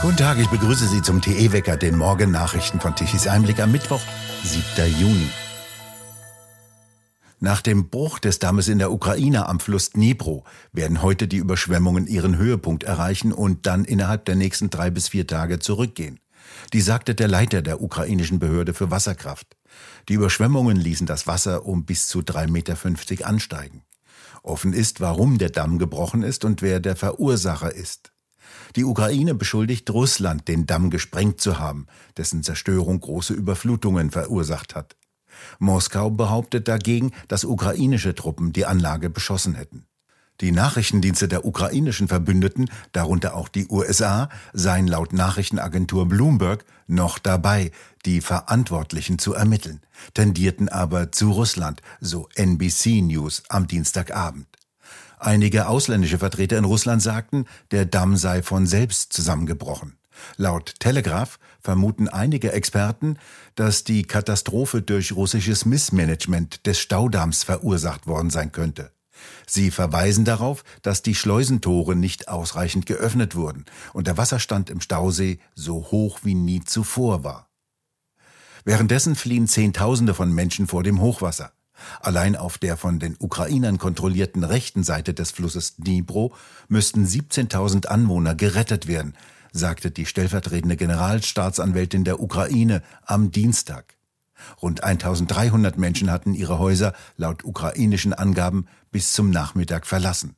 Guten Tag, ich begrüße Sie zum TE-Wecker, den Morgennachrichten von Tichys Einblick am Mittwoch, 7. Juni. Nach dem Bruch des Dammes in der Ukraine am Fluss Dnipro werden heute die Überschwemmungen ihren Höhepunkt erreichen und dann innerhalb der nächsten drei bis vier Tage zurückgehen. Die sagte der Leiter der ukrainischen Behörde für Wasserkraft. Die Überschwemmungen ließen das Wasser um bis zu 3,50 Meter ansteigen. Offen ist, warum der Damm gebrochen ist und wer der Verursacher ist. Die Ukraine beschuldigt Russland, den Damm gesprengt zu haben, dessen Zerstörung große Überflutungen verursacht hat. Moskau behauptet dagegen, dass ukrainische Truppen die Anlage beschossen hätten. Die Nachrichtendienste der ukrainischen Verbündeten, darunter auch die USA, seien laut Nachrichtenagentur Bloomberg noch dabei, die Verantwortlichen zu ermitteln, tendierten aber zu Russland, so NBC News am Dienstagabend. Einige ausländische Vertreter in Russland sagten, der Damm sei von selbst zusammengebrochen. Laut Telegraph vermuten einige Experten, dass die Katastrophe durch russisches Missmanagement des Staudamms verursacht worden sein könnte. Sie verweisen darauf, dass die Schleusentore nicht ausreichend geöffnet wurden und der Wasserstand im Stausee so hoch wie nie zuvor war. Währenddessen fliehen Zehntausende von Menschen vor dem Hochwasser. Allein auf der von den Ukrainern kontrollierten rechten Seite des Flusses Dnipro müssten 17.000 Anwohner gerettet werden, sagte die stellvertretende Generalstaatsanwältin der Ukraine am Dienstag. Rund 1300 Menschen hatten ihre Häuser laut ukrainischen Angaben bis zum Nachmittag verlassen.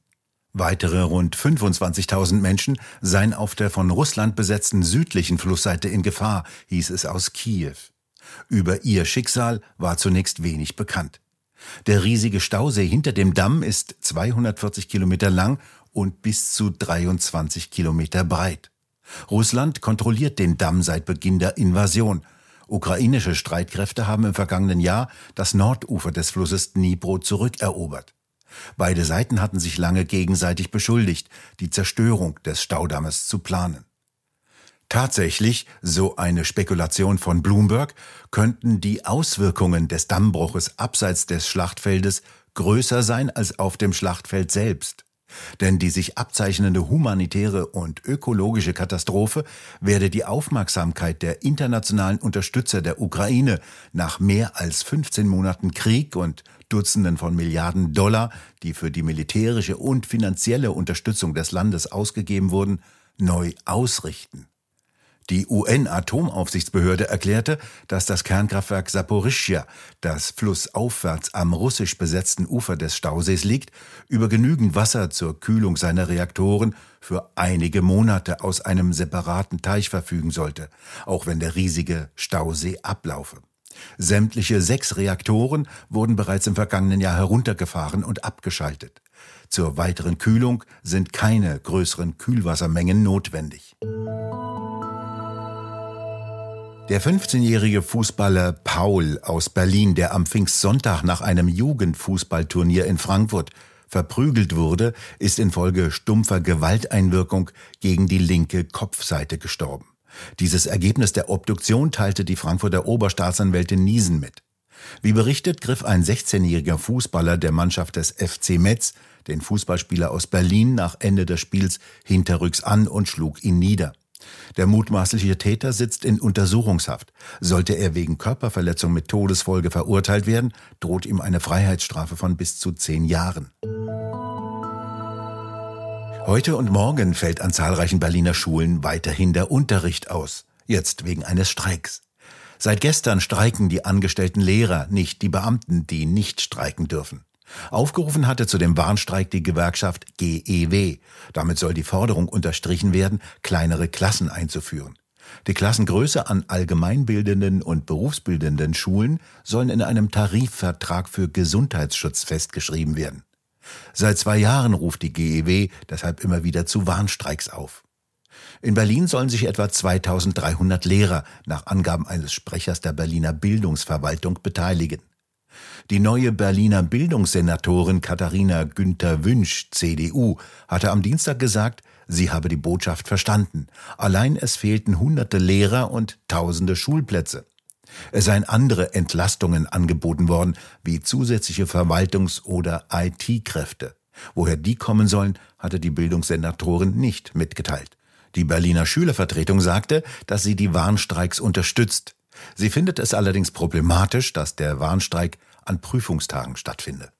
Weitere rund 25.000 Menschen seien auf der von Russland besetzten südlichen Flussseite in Gefahr, hieß es aus Kiew. Über ihr Schicksal war zunächst wenig bekannt. Der riesige Stausee hinter dem Damm ist 240 Kilometer lang und bis zu 23 Kilometer breit. Russland kontrolliert den Damm seit Beginn der Invasion. Ukrainische Streitkräfte haben im vergangenen Jahr das Nordufer des Flusses Dnipro zurückerobert. Beide Seiten hatten sich lange gegenseitig beschuldigt, die Zerstörung des Staudammes zu planen. Tatsächlich, so eine Spekulation von Bloomberg, könnten die Auswirkungen des Dammbruches abseits des Schlachtfeldes größer sein als auf dem Schlachtfeld selbst. Denn die sich abzeichnende humanitäre und ökologische Katastrophe werde die Aufmerksamkeit der internationalen Unterstützer der Ukraine nach mehr als 15 Monaten Krieg und Dutzenden von Milliarden Dollar, die für die militärische und finanzielle Unterstützung des Landes ausgegeben wurden, neu ausrichten. Die UN-Atomaufsichtsbehörde erklärte, dass das Kernkraftwerk Saporischschja, das flussaufwärts am russisch besetzten Ufer des Stausees liegt, über genügend Wasser zur Kühlung seiner Reaktoren für einige Monate aus einem separaten Teich verfügen sollte, auch wenn der riesige Stausee ablaufe. Sämtliche sechs Reaktoren wurden bereits im vergangenen Jahr heruntergefahren und abgeschaltet. Zur weiteren Kühlung sind keine größeren Kühlwassermengen notwendig. Der 15-jährige Fußballer Paul aus Berlin, der am Pfingstsonntag nach einem Jugendfußballturnier in Frankfurt verprügelt wurde, ist infolge stumpfer Gewalteinwirkung gegen die linke Kopfseite gestorben. Dieses Ergebnis der Obduktion teilte die Frankfurter Oberstaatsanwältin Niesen mit. Wie berichtet, griff ein 16-jähriger Fußballer der Mannschaft des FC Metz den Fußballspieler aus Berlin nach Ende des Spiels hinterrücks an und schlug ihn nieder. Der mutmaßliche Täter sitzt in Untersuchungshaft. Sollte er wegen Körperverletzung mit Todesfolge verurteilt werden, droht ihm eine Freiheitsstrafe von bis zu zehn Jahren. Heute und morgen fällt an zahlreichen Berliner Schulen weiterhin der Unterricht aus. Jetzt wegen eines Streiks. Seit gestern streiken die angestellten Lehrer, nicht die Beamten, die nicht streiken dürfen. Aufgerufen hatte zu dem Warnstreik die Gewerkschaft GEW. Damit soll die Forderung unterstrichen werden, kleinere Klassen einzuführen. Die Klassengröße an allgemeinbildenden und berufsbildenden Schulen sollen in einem Tarifvertrag für Gesundheitsschutz festgeschrieben werden. Seit zwei Jahren ruft die GEW deshalb immer wieder zu Warnstreiks auf. In Berlin sollen sich etwa 2300 Lehrer nach Angaben eines Sprechers der Berliner Bildungsverwaltung beteiligen. Die neue Berliner Bildungssenatorin Katharina Günther Wünsch, CDU, hatte am Dienstag gesagt, sie habe die Botschaft verstanden. Allein es fehlten hunderte Lehrer und tausende Schulplätze. Es seien andere Entlastungen angeboten worden, wie zusätzliche Verwaltungs- oder IT-Kräfte. Woher die kommen sollen, hatte die Bildungssenatorin nicht mitgeteilt. Die Berliner Schülervertretung sagte, dass sie die Warnstreiks unterstützt. Sie findet es allerdings problematisch, dass der Warnstreik an Prüfungstagen stattfinde.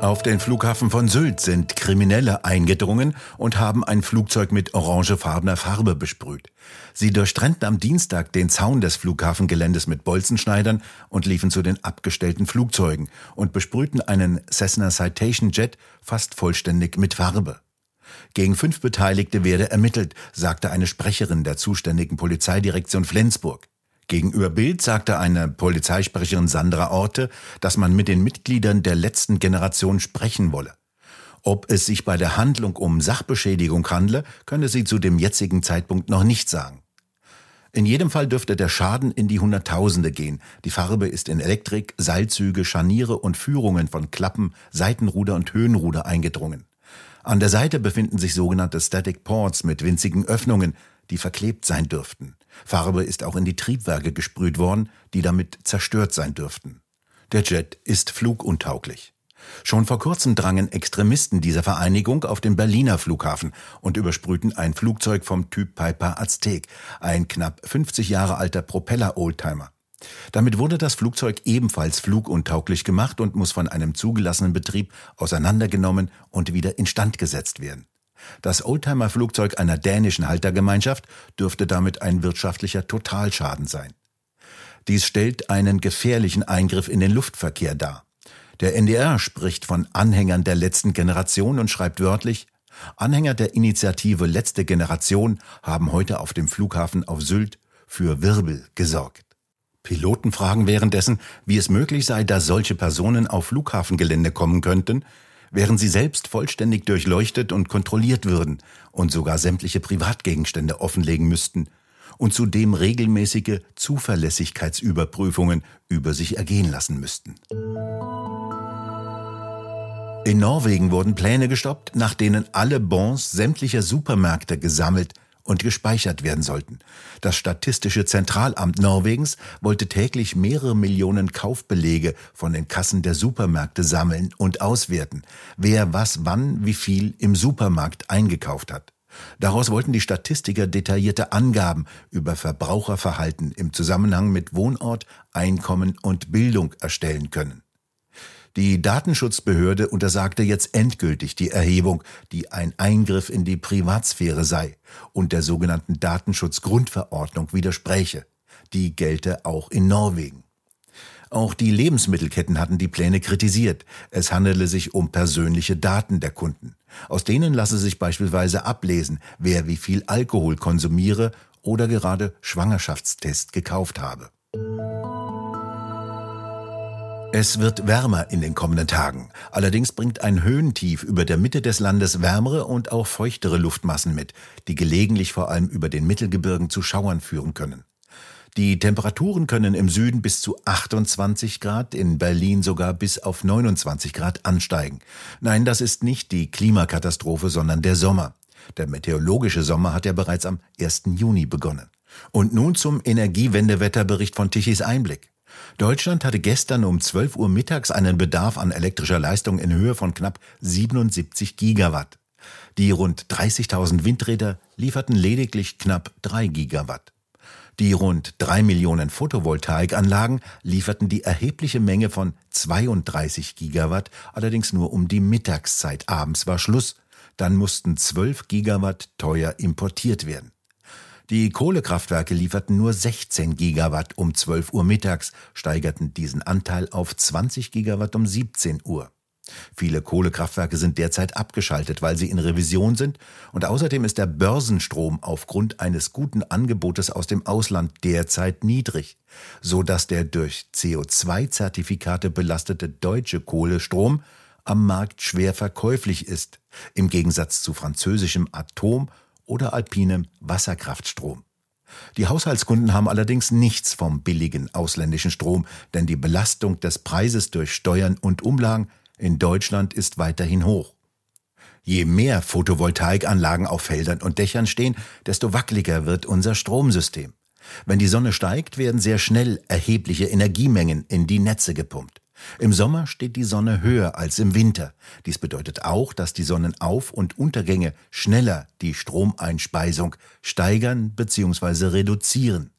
Auf den Flughafen von Sylt sind Kriminelle eingedrungen und haben ein Flugzeug mit orangefarbener Farbe besprüht. Sie durchtrennten am Dienstag den Zaun des Flughafengeländes mit Bolzenschneidern und liefen zu den abgestellten Flugzeugen und besprühten einen Cessna Citation Jet fast vollständig mit Farbe. Gegen fünf Beteiligte werde ermittelt, sagte eine Sprecherin der zuständigen Polizeidirektion Flensburg. Gegenüber Bild sagte eine Polizeisprecherin Sandra Orte, dass man mit den Mitgliedern der letzten Generation sprechen wolle. Ob es sich bei der Handlung um Sachbeschädigung handle, könne sie zu dem jetzigen Zeitpunkt noch nicht sagen. In jedem Fall dürfte der Schaden in die Hunderttausende gehen. Die Farbe ist in Elektrik, Seilzüge, Scharniere und Führungen von Klappen, Seitenruder und Höhenruder eingedrungen. An der Seite befinden sich sogenannte Static Ports mit winzigen Öffnungen, die verklebt sein dürften. Farbe ist auch in die Triebwerke gesprüht worden, die damit zerstört sein dürften. Der Jet ist fluguntauglich. Schon vor kurzem drangen Extremisten dieser Vereinigung auf den Berliner Flughafen und übersprühten ein Flugzeug vom Typ Piper Aztec, ein knapp 50 Jahre alter Propeller-Oldtimer. Damit wurde das Flugzeug ebenfalls fluguntauglich gemacht und muss von einem zugelassenen Betrieb auseinandergenommen und wieder instand gesetzt werden. Das Oldtimer-Flugzeug einer dänischen Haltergemeinschaft dürfte damit ein wirtschaftlicher Totalschaden sein. Dies stellt einen gefährlichen Eingriff in den Luftverkehr dar. Der NDR spricht von Anhängern der letzten Generation und schreibt wörtlich, Anhänger der Initiative Letzte Generation haben heute auf dem Flughafen auf Sylt für Wirbel gesorgt. Piloten fragen währenddessen, wie es möglich sei, dass solche Personen auf Flughafengelände kommen könnten, während sie selbst vollständig durchleuchtet und kontrolliert würden und sogar sämtliche Privatgegenstände offenlegen müssten und zudem regelmäßige Zuverlässigkeitsüberprüfungen über sich ergehen lassen müssten. In Norwegen wurden Pläne gestoppt, nach denen alle Bons sämtlicher Supermärkte gesammelt und gespeichert werden sollten. Das Statistische Zentralamt Norwegens wollte täglich mehrere Millionen Kaufbelege von den Kassen der Supermärkte sammeln und auswerten, wer was wann wie viel im Supermarkt eingekauft hat. Daraus wollten die Statistiker detaillierte Angaben über Verbraucherverhalten im Zusammenhang mit Wohnort, Einkommen und Bildung erstellen können. Die Datenschutzbehörde untersagte jetzt endgültig die Erhebung, die ein Eingriff in die Privatsphäre sei und der sogenannten Datenschutzgrundverordnung widerspräche. Die gelte auch in Norwegen. Auch die Lebensmittelketten hatten die Pläne kritisiert. Es handele sich um persönliche Daten der Kunden. Aus denen lasse sich beispielsweise ablesen, wer wie viel Alkohol konsumiere oder gerade Schwangerschaftstest gekauft habe. Es wird wärmer in den kommenden Tagen. Allerdings bringt ein Höhentief über der Mitte des Landes wärmere und auch feuchtere Luftmassen mit, die gelegentlich vor allem über den Mittelgebirgen zu Schauern führen können. Die Temperaturen können im Süden bis zu 28 Grad, in Berlin sogar bis auf 29 Grad ansteigen. Nein, das ist nicht die Klimakatastrophe, sondern der Sommer. Der meteorologische Sommer hat ja bereits am 1. Juni begonnen. Und nun zum Energiewendewetterbericht von Tichys Einblick. Deutschland hatte gestern um 12 Uhr mittags einen Bedarf an elektrischer Leistung in Höhe von knapp 77 Gigawatt. Die rund 30.000 Windräder lieferten lediglich knapp 3 Gigawatt. Die rund 3 Millionen Photovoltaikanlagen lieferten die erhebliche Menge von 32 Gigawatt, allerdings nur um die Mittagszeit. Abends war Schluss. Dann mussten 12 Gigawatt teuer importiert werden. Die Kohlekraftwerke lieferten nur 16 Gigawatt um 12 Uhr mittags, steigerten diesen Anteil auf 20 Gigawatt um 17 Uhr. Viele Kohlekraftwerke sind derzeit abgeschaltet, weil sie in Revision sind und außerdem ist der Börsenstrom aufgrund eines guten Angebotes aus dem Ausland derzeit niedrig, so dass der durch CO2-Zertifikate belastete deutsche Kohlestrom am Markt schwer verkäuflich ist, im Gegensatz zu französischem Atom- oder alpinem Wasserkraftstrom. Die Haushaltskunden haben allerdings nichts vom billigen ausländischen Strom, denn die Belastung des Preises durch Steuern und Umlagen in Deutschland ist weiterhin hoch. Je mehr Photovoltaikanlagen auf Feldern und Dächern stehen, desto wackeliger wird unser Stromsystem. Wenn die Sonne steigt, werden sehr schnell erhebliche Energiemengen in die Netze gepumpt. Im Sommer steht die Sonne höher als im Winter. Dies bedeutet auch, dass die Sonnenauf- und Untergänge schneller die Stromeinspeisung steigern bzw. reduzieren.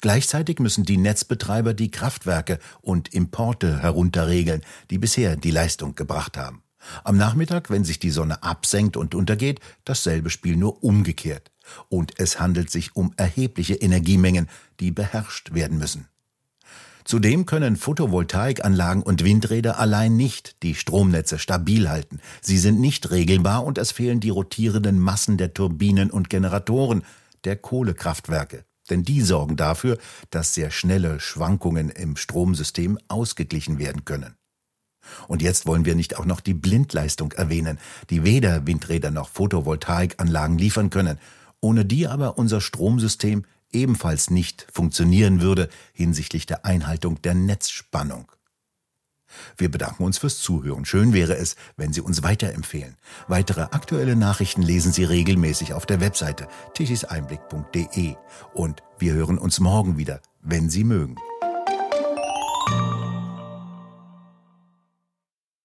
Gleichzeitig müssen die Netzbetreiber die Kraftwerke und Importe herunterregeln, die bisher die Leistung gebracht haben. Am Nachmittag, wenn sich die Sonne absenkt und untergeht, dasselbe Spiel nur umgekehrt. Und es handelt sich um erhebliche Energiemengen, die beherrscht werden müssen. Zudem können Photovoltaikanlagen und Windräder allein nicht die Stromnetze stabil halten. Sie sind nicht regelbar und es fehlen die rotierenden Massen der Turbinen und Generatoren der Kohlekraftwerke. Denn die sorgen dafür, dass sehr schnelle Schwankungen im Stromsystem ausgeglichen werden können. Und jetzt wollen wir nicht auch noch die Blindleistung erwähnen, die weder Windräder noch Photovoltaikanlagen liefern können, ohne die aber unser Stromsystem ebenfalls nicht funktionieren würde hinsichtlich der Einhaltung der Netzspannung. Wir bedanken uns fürs Zuhören. Schön wäre es, wenn Sie uns weiterempfehlen. Weitere aktuelle Nachrichten lesen Sie regelmäßig auf der Webseite tischiseinblick.de. Und wir hören uns morgen wieder, wenn Sie mögen.